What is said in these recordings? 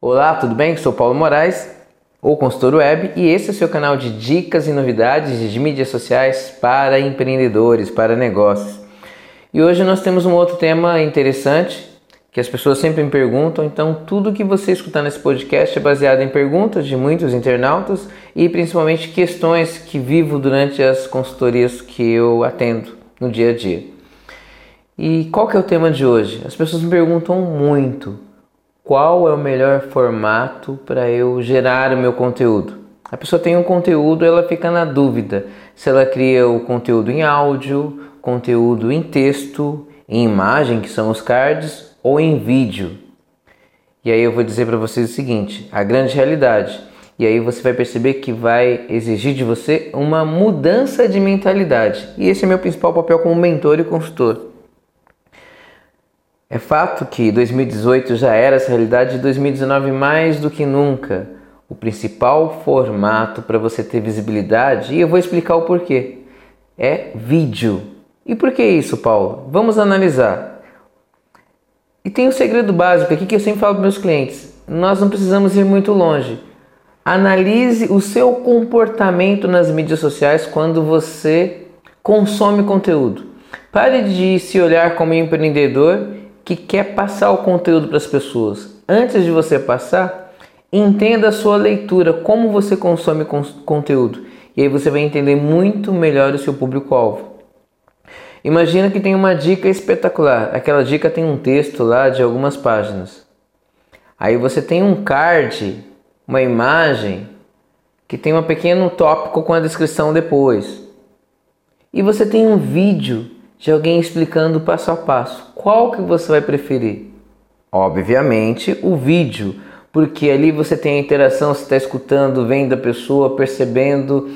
Olá, tudo bem? Sou Paulo Moraes, ou consultor web, e esse é o seu canal de dicas e novidades de mídias sociais para empreendedores, para negócios. E hoje nós temos um outro tema interessante que as pessoas sempre me perguntam, então tudo que você escutar nesse podcast é baseado em perguntas de muitos internautas e principalmente questões que vivo durante as consultorias que eu atendo no dia a dia. E qual que é o tema de hoje? As pessoas me perguntam muito qual é o melhor formato para eu gerar o meu conteúdo. A pessoa tem um conteúdo, ela fica na dúvida se ela cria o conteúdo em áudio, conteúdo em texto, em imagem, que são os cards, ou em vídeo. E aí eu vou dizer para vocês o seguinte: a grande realidade. E aí você vai perceber que vai exigir de você uma mudança de mentalidade. E esse é meu principal papel como mentor e consultor. É fato que 2018 já era essa realidade e 2019 mais do que nunca. O principal formato para você ter visibilidade, e eu vou explicar o porquê, é vídeo. E por que isso, Paulo? Vamos analisar. E tem um segredo básico aqui que eu sempre falo para meus clientes: nós não precisamos ir muito longe. Analise o seu comportamento nas mídias sociais quando você consome conteúdo. Pare de se olhar como empreendedor que quer passar o conteúdo para as pessoas. Antes de você passar, entenda a sua leitura, como você consome conteúdo. E aí você vai entender muito melhor o seu público-alvo. Imagina que tem uma dica espetacular. Aquela dica tem um texto lá de algumas páginas. Aí você tem um card, uma imagem que tem um pequeno tópico com a descrição depois. E você tem um vídeo de alguém explicando passo a passo. Qual que você vai preferir? Obviamente o vídeo, porque ali você tem a interação, você está escutando, vendo a pessoa, percebendo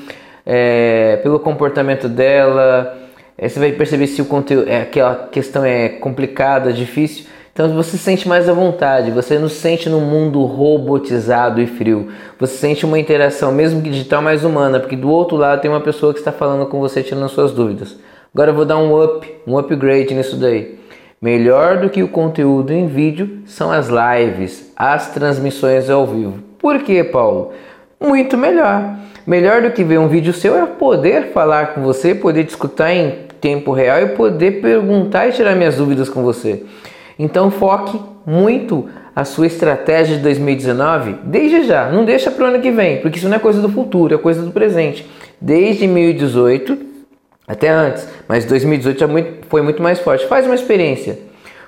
é, pelo comportamento dela, é, você vai perceber se o conteúdo, é, aquela questão é complicada, difícil. Então você se sente mais à vontade, você não se sente num mundo robotizado e frio. Você sente uma interação, mesmo que digital, mais humana, porque do outro lado tem uma pessoa que está falando com você, tirando suas dúvidas. Agora eu vou dar um up, um upgrade nisso daí. Melhor do que o conteúdo em vídeo são as lives, as transmissões ao vivo. Por que, Paulo? Muito melhor. Melhor do que ver um vídeo seu é poder falar com você, poder escutar em tempo real e poder perguntar e tirar minhas dúvidas com você. Então foque muito a sua estratégia de 2019 desde já. Não deixa para o ano que vem, porque isso não é coisa do futuro, é coisa do presente. Desde 2018 até antes, mas 2018 já foi muito mais forte. Faz uma experiência.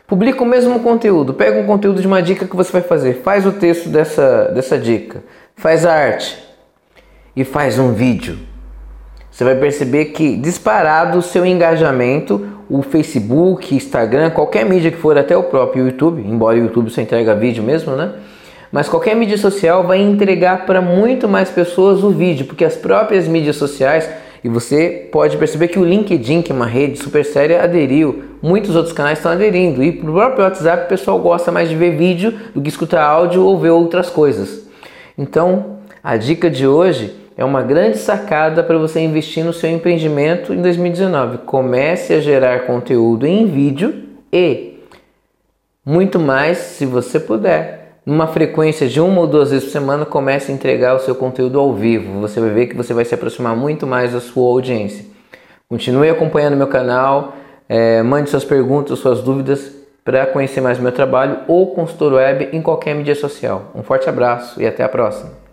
Publica o mesmo conteúdo. Pega um conteúdo de uma dica que você vai fazer. Faz o texto dessa, dessa dica. Faz a arte. E faz um vídeo. Você vai perceber que disparado o seu engajamento, o Facebook, Instagram, qualquer mídia que for, até o próprio YouTube, embora o YouTube só entrega vídeo mesmo, né? Mas qualquer mídia social vai entregar para muito mais pessoas o vídeo, porque as próprias mídias sociais e você pode perceber que o LinkedIn, que é uma rede super séria, aderiu. Muitos outros canais estão aderindo. E no próprio WhatsApp o pessoal gosta mais de ver vídeo do que escutar áudio ou ver outras coisas. Então, a dica de hoje é uma grande sacada para você investir no seu empreendimento em 2019. Comece a gerar conteúdo em vídeo e muito mais se você puder numa frequência de uma ou duas vezes por semana, comece a entregar o seu conteúdo ao vivo. Você vai ver que você vai se aproximar muito mais da sua audiência. Continue acompanhando meu canal, é, mande suas perguntas, suas dúvidas para conhecer mais meu trabalho ou consultor web em qualquer mídia social. Um forte abraço e até a próxima.